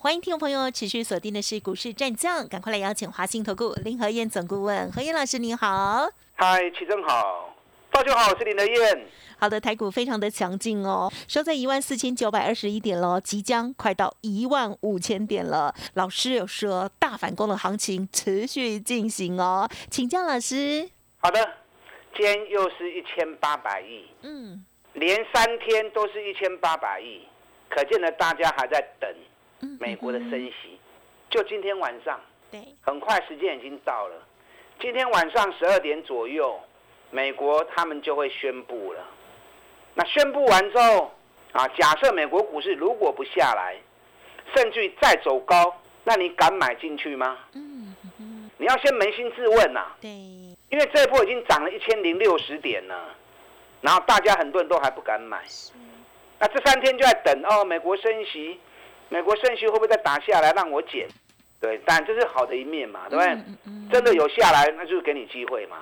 欢迎听众朋友持续锁定的是股市战将，赶快来邀请华兴投顾林和燕总顾问何燕老师，您好。嗨，齐正好，大家好，我是林德燕。好的，台股非常的强劲哦，收在一万四千九百二十一点了，即将快到一万五千点了。老师有说大反攻的行情持续进行哦，请教老师。好的，今天又是一千八百亿，嗯，连三天都是一千八百亿，可见呢大家还在等美国的升息。就今天晚上，对，很快时间已经到了。今天晚上十二点左右，美国他们就会宣布了。那宣布完之后，啊，假设美国股市如果不下来，甚至再走高，那你敢买进去吗？嗯你要先扪心自问呐。对。因为这一波已经涨了一千零六十点了，然后大家很多人都还不敢买。那这三天就在等哦，美国升息，美国升息会不会再打下来让我减？对，但这是好的一面嘛，对不对？真的有下来，那就是给你机会嘛。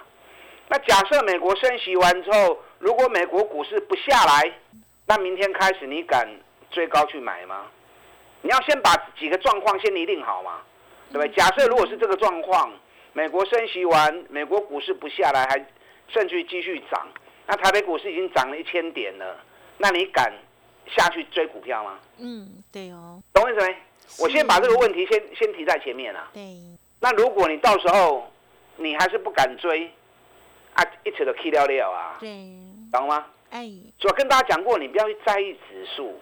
那假设美国升息完之后，如果美国股市不下来，那明天开始你敢追高去买吗？你要先把几个状况先拟定好嘛，对不对？假设如果是这个状况，美国升息完，美国股市不下来，还甚至继续涨，那台北股市已经涨了一千点了，那你敢下去追股票吗？嗯，对哦，懂我意思没？我先把这个问题先先提在前面啊。对。那如果你到时候你还是不敢追，啊，一切都 K 掉了啊。对。懂吗？哎。所以跟大家讲过，你不要去在意指数，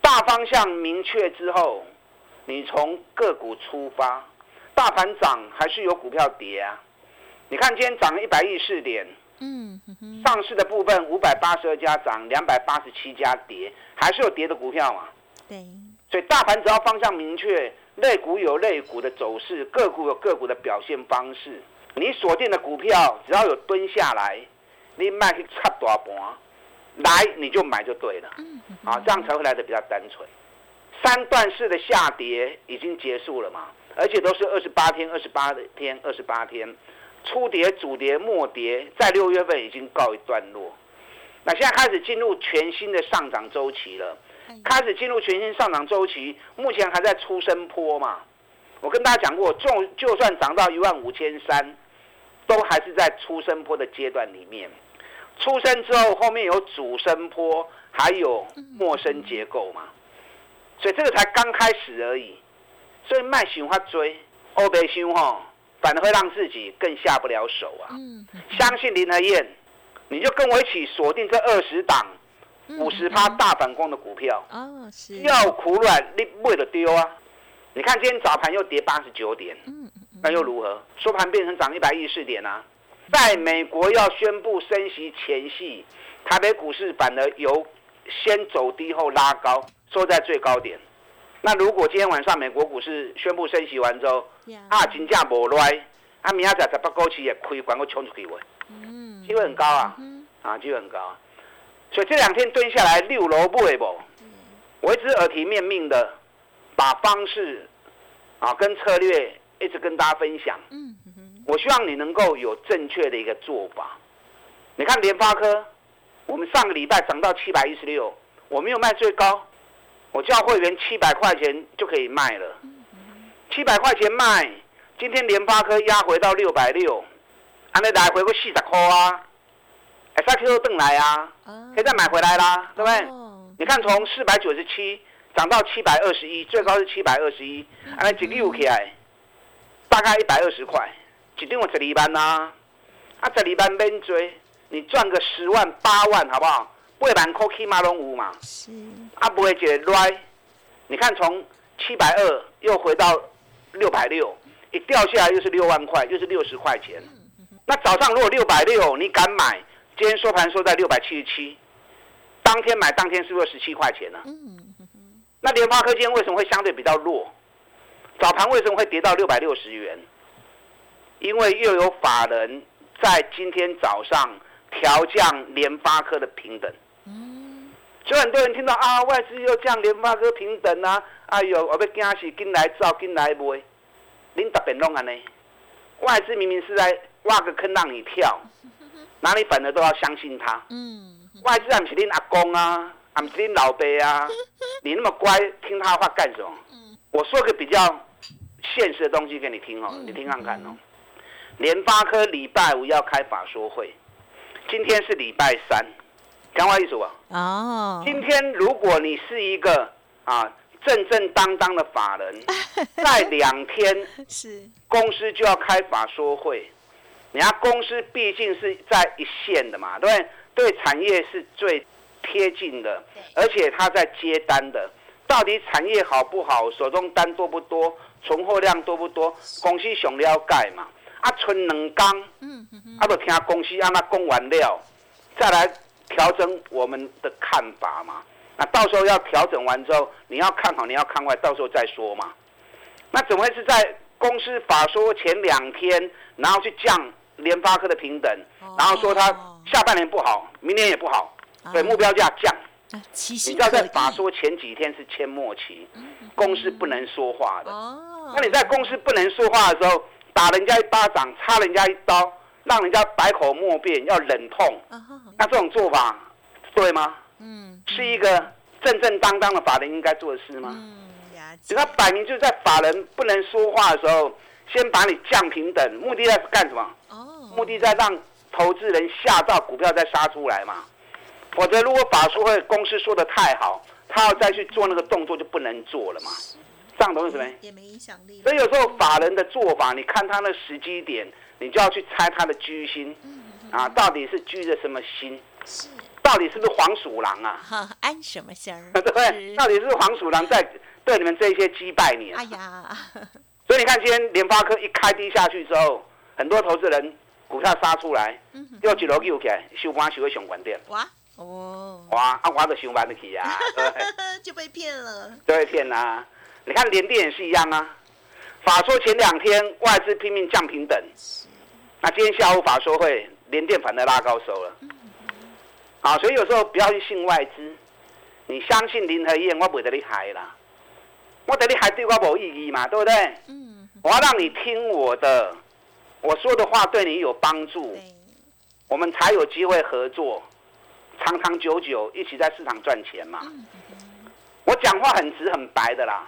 大方向明确之后，你从个股出发，大盘涨还是有股票跌啊。你看今天涨了一百亿四点，嗯，上市的部分五百八十二家涨，两百八十七家跌，还是有跌的股票嘛？对。所以大盘只要方向明确，类股有类股的走势，个股有个股的表现方式。你锁定的股票只要有蹲下来，你卖去插大盘，来你就买就对了。啊，这样才会来的比较单纯。三段式的下跌已经结束了嘛，而且都是二十八天、二十八天、二十八天，初跌、主跌、末跌，在六月份已经告一段落。那现在开始进入全新的上涨周期了。开始进入全新上涨周期，目前还在出生坡嘛？我跟大家讲过，就就算涨到一万五千三，都还是在出生坡的阶段里面。出生之后，后面有主升坡，还有陌生结构嘛？所以这个才刚开始而已。所以卖喜欢追，欧北凶哈，反而会让自己更下不了手啊。嗯相信林和燕，你就跟我一起锁定这二十档。五十趴大反攻的股票哦，是要苦软，你为了丢啊！你看今天早盘又跌八十九点，嗯那又如何？收盘变成涨一百一十点啊！在美国要宣布升息前夕，台北股市反而由先走低后拉高，收在最高点。那如果今天晚上美国股市宣布升息完之后，啊，金价无赖，啊，明仔载十八股市也亏，管我冲出去喂，嗯，机会很高啊，啊，机会很高。所以这两天蹲下来六楼不为不，我一直耳提面命的把方式啊跟策略一直跟大家分享。嗯我希望你能够有正确的一个做法。你看联发科，我们上个礼拜涨到七百一十六，我没有卖最高，我叫会员七百块钱就可以卖了。七百块钱卖，今天联发科压回到六百六，安尼来回个四十块啊。哎，三 Q 都登来啊，可以再买回来啦，对不对？你看从四百九十七涨到七百二十一，最高是七百二十一，安尼一溜起来大概一百二十块，一定我十二班呐，啊，十二班免追，你赚个十万八万好不好？八万块起码拢有嘛，是，啊，不会解来，你看从七百二又回到六百六，一掉下来又是六万块，又是六十块钱。那早上如果六百六，你敢买？今天收盘收在六百七十七，当天买当天是不是十七块钱呢？嗯那联发科今天为什么会相对比较弱？早盘为什么会跌到六百六十元？因为又有法人在今天早上调降联发科的平等。嗯，所以很多人听到啊，外资又降联发科平等啊，哎呦，我被惊死，进来造，进来买，您特别弄安呢？外资明明是在挖个坑让你跳，哪里反而都要相信他。嗯，外资不是恁阿公啊，不是恁老爸啊，你那么乖，听他话干什么？我说个比较现实的东西给你听哦，你听看看哦。联发科礼拜五要开法说会，今天是礼拜三，讲话意思吧？哦。今天如果你是一个啊正正当当的法人，在两天是公司就要开法说会，人家公司毕竟是在一线的嘛，对不对？对产业是最贴近的，而且他在接单的。到底产业好不好？手中单多不多？存货量多不多？公司想了解嘛？啊，存两缸，嗯嗯啊，就听公司让他供完料，再来调整我们的看法嘛。那到时候要调整完之后，你要看好，你要看坏，到时候再说嘛。那怎么会是在公司法说前两天，然后去降联发科的平等，然后说它下半年不好，明年也不好，对目标价降。你知道在法说前几天是签默期，公司不能说话的。那你在公司不能说话的时候，打人家一巴掌，插人家一刀，让人家百口莫辩，要忍痛，那这种做法对吗？嗯，是一个正正当当的法人应该做的事吗？嗯，他摆明就是在法人不能说话的时候，先把你降平等，目的在干什么？哦，目的在让投资人吓到股票再杀出来嘛。否则，如果法术会公司说的太好，他要再去做那个动作就不能做了嘛。这样懂什么？也没影响力。所以有时候法人的做法，你看他的时机点，你就要去猜他的居心。啊，到底是居着什么心？是。到底是不是黄鼠狼啊？哈，安什么心儿？对不对？到底是黄鼠狼在对你们这些击败你？哎呀！所以你看，今天联发科一开低下去之后，很多投资人股票杀出来，又一路又起来，收盘收会上关点。哇！哦，哇，啊，我都想买得起啊，就被骗了，就被骗啦。你看联电也是一样啊，法说前两天外资拼命降平等，那今天下午法说会联电反而拉高收了。啊，所以有时候不要去信外资，你相信林和燕，我不得你害啦，我得你害对我无意义嘛，对不对？嗯，我要让你听我的，我说的话对你有帮助，我们才有机会合作。长长久久一起在市场赚钱嘛？我讲话很直很白的啦，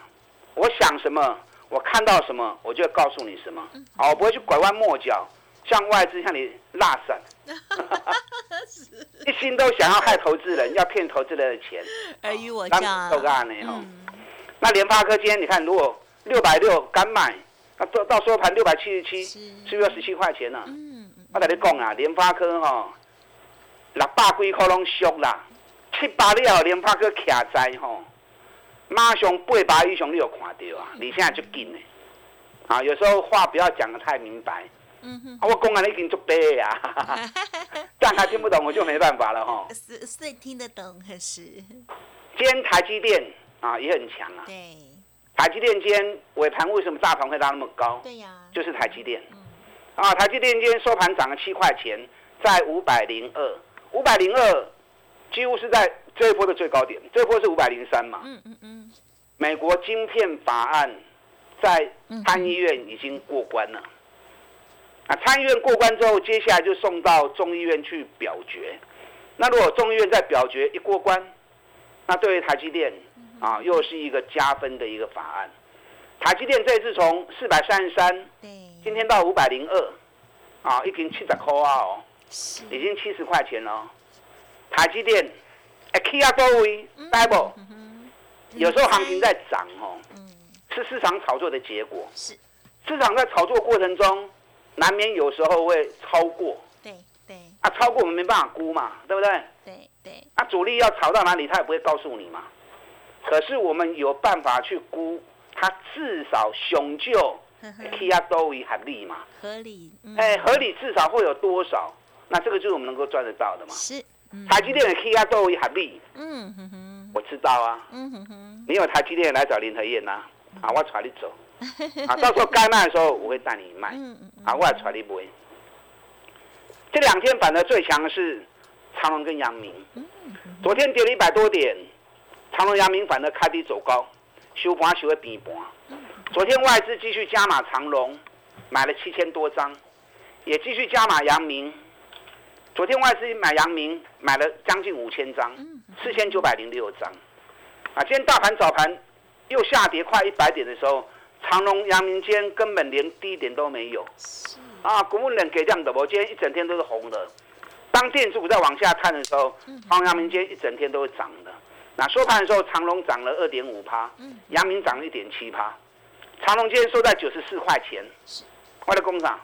我想什么，我看到什么，我就告诉你什么。好，我不会去拐弯抹角，像外资像你拉散，一心都想要害投资人，要骗投资人的钱。尔虞我诈。都干呢哈。那联发科今天你看，如果六百六敢买，那到到收盘六百七十七，是不是要十七块钱呢？我跟你讲啊，联发科哈。六百几块拢俗啦，七八了联发科徛在吼，马上八百以上你有看到啊！你现在就紧嘞，啊，有时候话不要讲的太明白。嗯哼，我讲啊，你已经足白呀，这样他听不懂，我就没办法了哈。是是听得懂还是？今天台积电啊也很强啊。对。台积电今天尾盘为什么大盘会拉那么高？对呀。就是台积电。嗯。啊，台积电今天收盘涨了七块钱，在五百零二。五百零二，几乎是在这一波的最高点。这一波是五百零三嘛？嗯嗯嗯。美国晶片法案在参议院已经过关了。啊，参议院过关之后，接下来就送到众议院去表决。那如果众议院在表决一过关，那对于台积电啊，又是一个加分的一个法案。台积电这次从四百三十三，今天到五百零二，啊，已经七十块啊哦。已经七十块钱了，台积电，哎，K 啊多位，double，有时候行情在涨哦，是市场炒作的结果。是，市场在炒作过程中，难免有时候会超过。对对。啊，超过我们没办法估嘛，对不对？对对。啊，主力要炒到哪里，他也不会告诉你嘛。可是我们有办法去估，它至少雄就 K 啊多位合理嘛？合理。哎，合理至少会有多少？那这个就是我们能够赚得到的嘛？是，台积电的 K 压都会合理。嗯哼哼，我知道啊。嗯哼哼，你有台积电来找林和燕呐？啊，我带你走。啊，到时候该卖的时候我会带你卖。啊，我来带你买。这两天反而最强的是长隆跟阳明。昨天跌了一百多点，长隆、阳明反而开低走高，收盘收的平盘。昨天外资继续加码长隆，买了七千多张，也继续加码阳明。昨天外资买阳明买了将近五千张，四千九百零六张。啊，今天大盘早盘又下跌快一百点的时候，长隆、阳明间根本连低点都没有。啊，股份人给这样的，我今天一整天都是红的。当电子股在往下探的时候，长阳明间一整天都会涨的。那收盘的时候，长隆涨了二点五趴，阳明涨了一点七趴。长隆今天收在九十四块钱，我的工厂，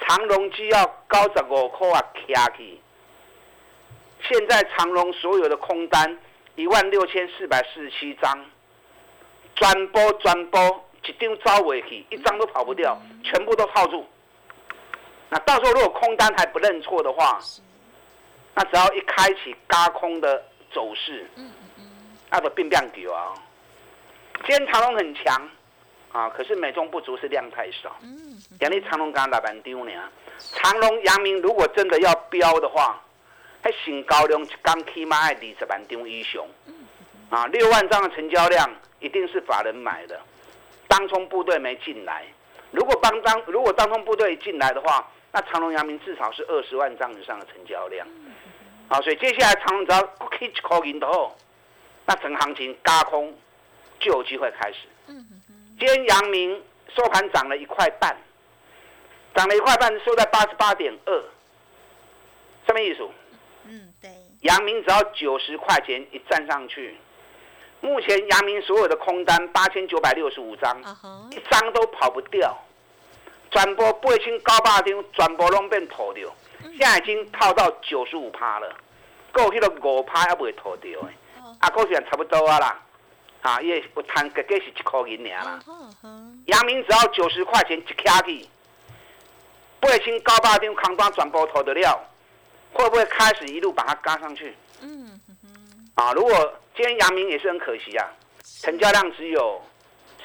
长隆只要高十五块啊，卡起。现在长隆所有的空单一万六千四百四十七张，转播转播一张招尾去，一张都跑不掉，全部都套住。那到时候如果空单还不认错的话，那只要一开启嘎空的走势，那就变变丢啊。今天长隆很强啊，可是美中不足是量太少。人家长隆刚打板丢呢，长隆、阳明如果真的要标的话，还新高量刚起码二十万张以上。啊，六万张的成交量一定是法人买的，当冲部队没进来。如果当当如果当冲部队进来的话，那长隆、阳明至少是二十万张以上的成交量。好，所以接下来长隆只要 k 一口赢的后，那整行情嘎空就有机会开始。今天阳明收盘涨了一块半，涨了一块半，收在八十八点二，什么意思？嗯，对。阳明只要九十块钱一站上去，目前阳明所有的空单八千九百六十五张，一张都跑不掉。全部八千九百张，全部拢变套掉，现在已经套到九十五趴了，够去了五趴也未套掉的，啊，股市差不多啊啦，啊，伊有摊个计是一块银尔啦。阳明只要九十块钱一卡去，八千九百张空单全部套得了，会不会开始一路把它嘎上去？嗯啊，如果今天阳明也是很可惜啊，成交量只有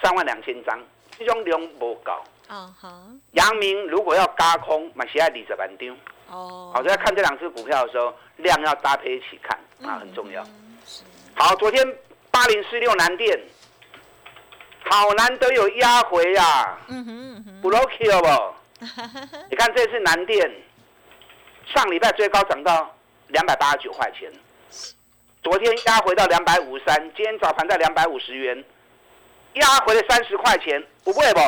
三万两千张，这种量不够。哦好，阳明如果要加空，买喜爱二十万张。哦，好，在看这两只股票的时候，量要搭配一起看啊，很重要。好，昨天八零四六南电，好难得有压回呀。嗯哼，不 lucky 了不？你看这次南电，上礼拜最高涨到两百八十九块钱，昨天压回到两百五十三，今天早盘在两百五十元，压回了三十块钱，不贵不？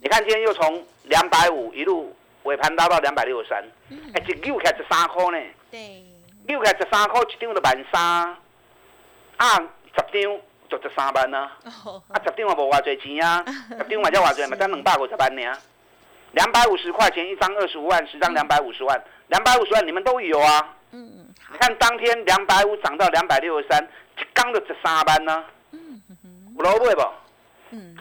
你看，今天又从两百五一路尾盘拉到两百六十三，哎，一六开十三块呢。对，溜开十三块，一张就万三，啊，十张就十三万啊。啊，十张也无偌侪钱啊，十张嘛才偌侪，嘛才两百五十万呢。两百五十块钱一张，二十五万，十张两百五十万，两百五十万你们都有啊。嗯嗯，你看当天两百五涨到两百六十三，一缸就十三万呢。嗯嗯，不？嗯。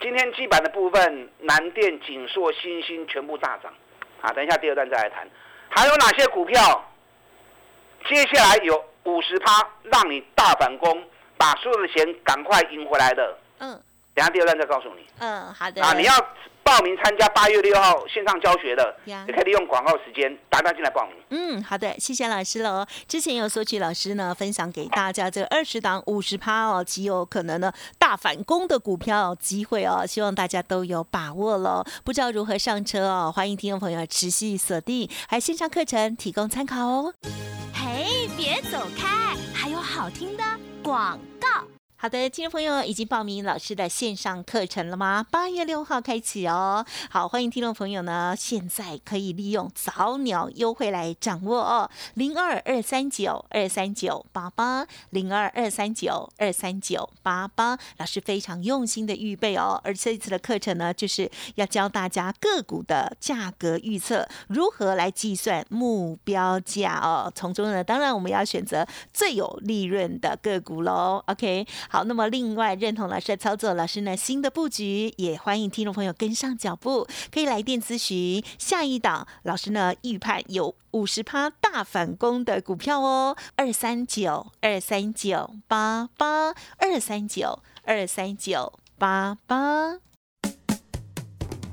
今天基板的部分，南电、锦硕、新兴全部大涨，啊，等一下第二段再来谈。还有哪些股票？接下来有五十趴让你大反攻，把所有的钱赶快赢回来的。嗯，等下第二段再告诉你。嗯，好的。啊，你要。报名参加八月六号线上教学的，也可以利用广告时间打单进来报名。嗯，好的，谢谢老师喽。之前有索取老师呢分享给大家这二十档五十趴哦，极有可能呢大反攻的股票机会哦，希望大家都有把握喽。不知道如何上车哦，欢迎听众朋友持续锁定，还有线上课程提供参考哦。嘿，别走开，还有好听的广告。好的，听众朋友已经报名老师的线上课程了吗？八月六号开启哦。好，欢迎听众朋友呢，现在可以利用早鸟优惠来掌握哦。零二二三九二三九八八，零二二三九二三九八八，老师非常用心的预备哦。而这一次的课程呢，就是要教大家个股的价格预测，如何来计算目标价哦。从中呢，当然我们要选择最有利润的个股喽。OK。好，那么另外认同老师的操作，老师呢新的布局也欢迎听众朋友跟上脚步，可以来电咨询。下一档老师呢预判有五十趴大反攻的股票哦，二三九二三九八八二三九二三九八八。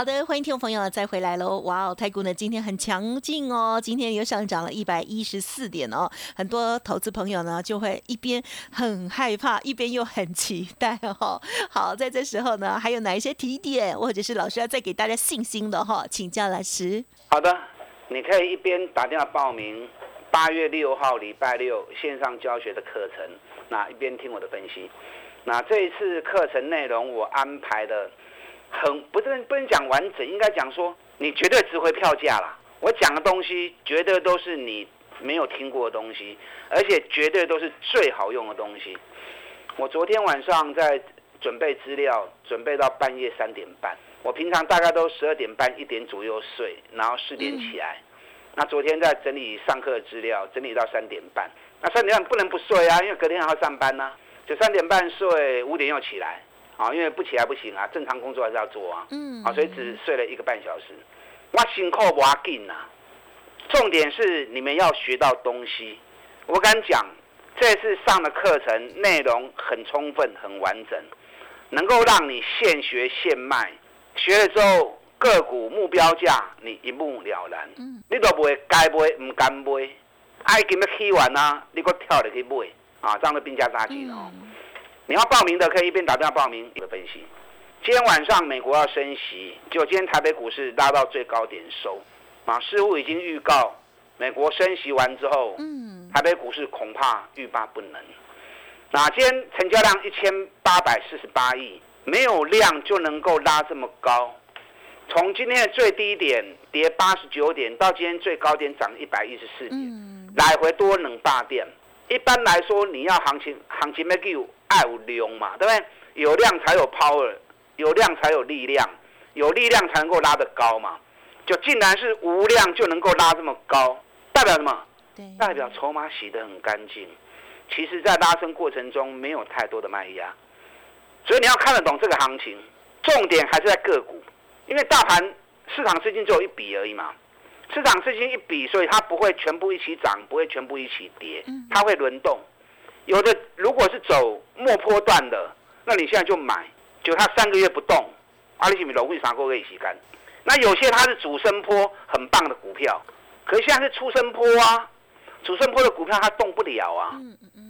好的，欢迎听众朋友再回来喽！哇哦，太股呢今天很强劲哦，今天又上涨了一百一十四点哦，很多投资朋友呢就会一边很害怕，一边又很期待哦。好，在这时候呢，还有哪一些提点，或者是老师要再给大家信心的哈？请教老师。好的，你可以一边打电话报名八月六号礼拜六线上教学的课程，那一边听我的分析。那这一次课程内容我安排的。很不是不能讲完整，应该讲说你绝对值回票价啦。我讲的东西绝对都是你没有听过的东西，而且绝对都是最好用的东西。我昨天晚上在准备资料，准备到半夜三点半。我平常大概都十二点半一点左右睡，然后四点起来。那昨天在整理上课的资料，整理到三点半。那三点半不能不睡啊，因为隔天还要上班呢。就三点半睡，五点又起来。啊，因为不起来不行啊，正常工作还是要做啊。嗯。啊，所以只睡了一个半小时。我辛苦不要紧呐。重点是你们要学到东西。我敢讲，这次上的课程内容很充分、很完整，能够让你现学现卖。学了之后，个股目标价你一目了然。嗯。你都不会该买唔敢买，爱今日起完啊，你搁跳入去买啊，这样的兵家杀鸡哦。你要报名的可以一边打电话报名一边分析。今天晚上美国要升息，就今天台北股市拉到最高点收，啊，似乎已经预告美国升息完之后，嗯，台北股市恐怕欲罢不能。哪天成交量一千八百四十八亿，没有量就能够拉这么高？从今天的最低点跌八十九点，到今天最高点涨一百一十四点，来回多冷大点。一般来说，你要行情行情 make you 爱有量嘛，对不对？有量才有 power，有量才有力量，有力量才能够拉得高嘛。就竟然是无量就能够拉这么高，代表什么？代表筹码洗得很干净。其实，在拉升过程中没有太多的卖压，所以你要看得懂这个行情。重点还是在个股，因为大盘市场资金只有一笔而已嘛。市场资金一笔，所以它不会全部一起涨，不会全部一起跌，它会轮动。有的如果是走末坡段的，那你现在就买，就它三个月不动，阿里西米龙为啥够一起干？那有些它是主升坡很棒的股票，可是现在是出升坡啊，主升坡的股票它动不了啊，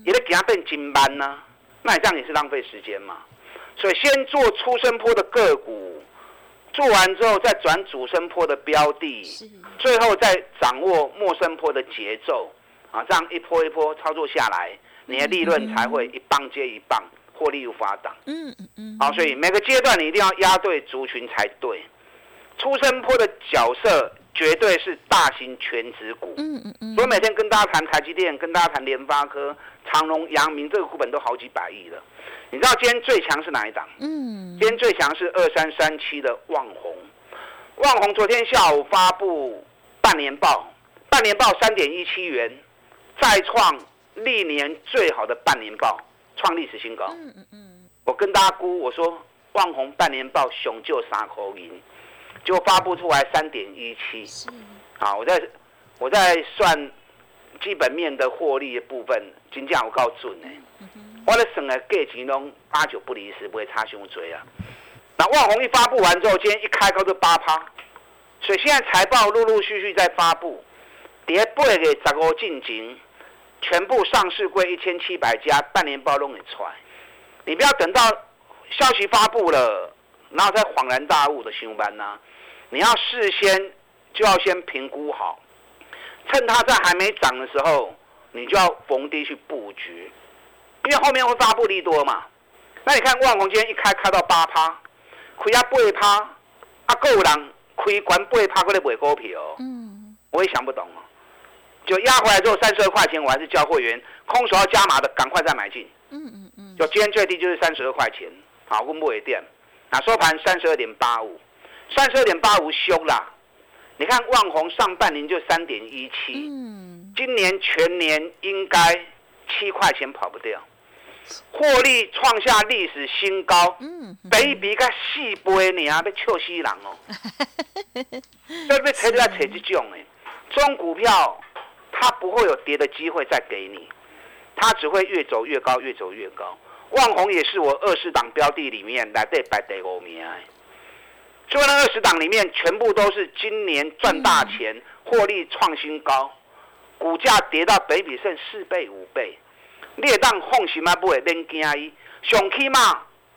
也得给它变金班呢，那你这样也是浪费时间嘛。所以先做出升坡的个股。做完之后，再转主升坡的标的，最后再掌握末升坡的节奏，啊，这样一波一波操作下来，你的利润才会一棒接一棒，获利又发达。嗯嗯嗯。好，所以每个阶段你一定要压对族群才对。出生坡的角色绝对是大型全值股。嗯嗯嗯。所以每天跟大家谈台积电，跟大家谈联发科、长隆、阳明，这个股本都好几百亿了。你知道今天最强是哪一档？嗯，今天最强是二三三七的旺宏。旺宏昨天下午发布半年报，半年报三点一七元，再创历年最好的半年报，创历史新高。嗯嗯嗯。我跟大家估，我说旺红半年报雄就三口银，就发布出来三点一七。啊，我在我在算基本面的获利的部分，金价我告诉你。我咧算的价钱拢八九不离十，不会差伤多啊。那万红一发布完之后，今天一开高就八趴，所以现在财报陆陆续续在发布，跌八个十五进前，全部上市柜一千七百家半年报拢会出来。你不要等到消息发布了，然后再恍然大悟的新班呐。你要事先就要先评估好，趁它在还没涨的时候，你就要逢低去布局，因为后面会发布利多嘛。那你看万宏今天一开开到八趴，亏啊八趴，啊够人亏管八趴，过来买股票。嗯，我也想不懂哦。就压回来之后三十二块钱，我还是交会员，空手要加码的赶快再买进。嗯嗯嗯。就今天最低就是三十二块钱，好，温布伟店，那收盘三十二点八五，三十二点八五修啦。你看万宏上半年就三点一七，嗯，今年全年应该七块钱跑不掉。获利创下历史新高，嗯，比比个四倍你啊，被笑死人哦！要被扯出来扯这种诶，这种股票它不会有跌的机会再给你，它只会越走越高，越走越高。万红也是我二十档标的里面来对百得五名，所以那二十档里面全部都是今年赚大钱、获利创新高，股价跌到北比剩四倍五倍。你会当放心啊，不会恁惊伊。上起码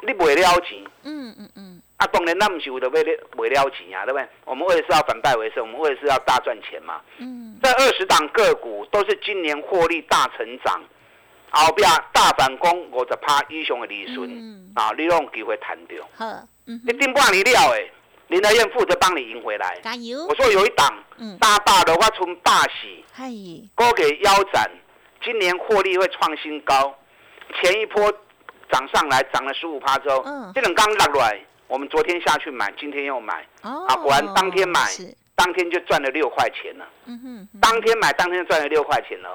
你卖了钱。嗯嗯嗯。啊，当然那不是为了为了钱啊，对不对？我们为的是要反败为胜，我们为的是要大赚钱嘛。嗯。这二十档个股都是今年获利大成长，后边大反攻，我就怕英雄的利润。嗯。啊，你有机会谈掉。好。嗯。你顶半年了诶，林德燕负责帮你赢回来。加油。我说有一档，嗯，大大的话从大喜，嗨，高给腰斩。今年获利会创新高，前一波涨上来涨了十五趴之后，嗯这种刚落来，我们昨天下去买，今天又买，啊，果然当天买，当天就赚了六块钱了。嗯哼，当天买当天赚了六块钱了，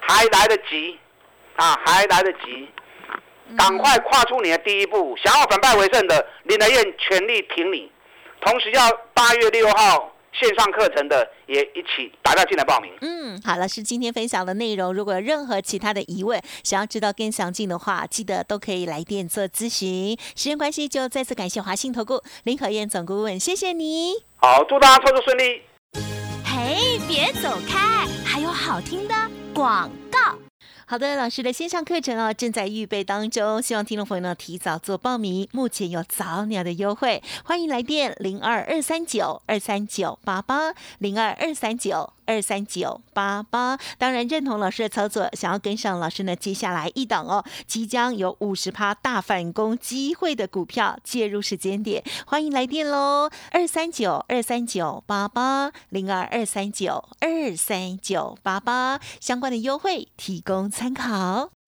还来得及，啊，还来得及，赶快跨出你的第一步，想要反败为胜的林德燕全力挺你，同时要八月六号。线上课程的也一起打电进来报名。嗯，好，老师今天分享的内容，如果有任何其他的疑问，想要知道更详尽的话，记得都可以来电做咨询。时间关系，就再次感谢华信投顾林可燕总顾问，谢谢你。好，祝大家操作顺利。嘿，别走开，还有好听的广告。好的，老师的线上课程哦，正在预备当中，希望听众朋友呢提早做报名，目前有早鸟的优惠，欢迎来电零二二三九二三九八八零二二三九。二三九八八，当然认同老师的操作，想要跟上老师呢，接下来一档哦，即将有五十趴大反攻机会的股票介入时间点，欢迎来电喽，二三九二三九八八零二二三九二三九八八，相关的优惠提供参考。